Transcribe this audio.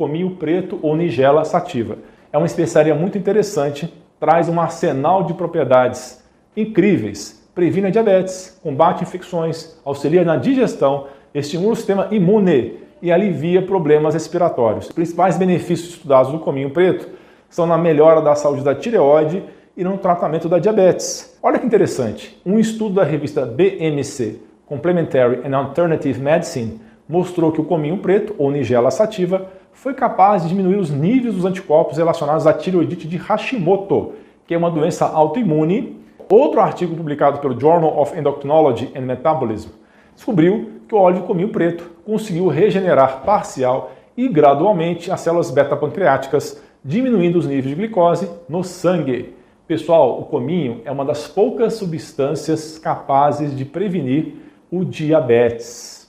cominho preto ou nigella sativa. É uma especiaria muito interessante, traz um arsenal de propriedades incríveis. Previne a diabetes, combate infecções, auxilia na digestão, estimula o sistema imune e alivia problemas respiratórios. Os principais benefícios estudados do cominho preto são na melhora da saúde da tireoide e no tratamento da diabetes. Olha que interessante, um estudo da revista BMC, Complementary and Alternative Medicine, mostrou que o cominho preto, ou nigella sativa, foi capaz de diminuir os níveis dos anticorpos relacionados à tireoidite de Hashimoto, que é uma doença autoimune. Outro artigo publicado pelo Journal of Endocrinology and Metabolism descobriu que o óleo de cominho preto conseguiu regenerar parcial e gradualmente as células beta-pancreáticas, diminuindo os níveis de glicose no sangue. Pessoal, o cominho é uma das poucas substâncias capazes de prevenir o diabetes.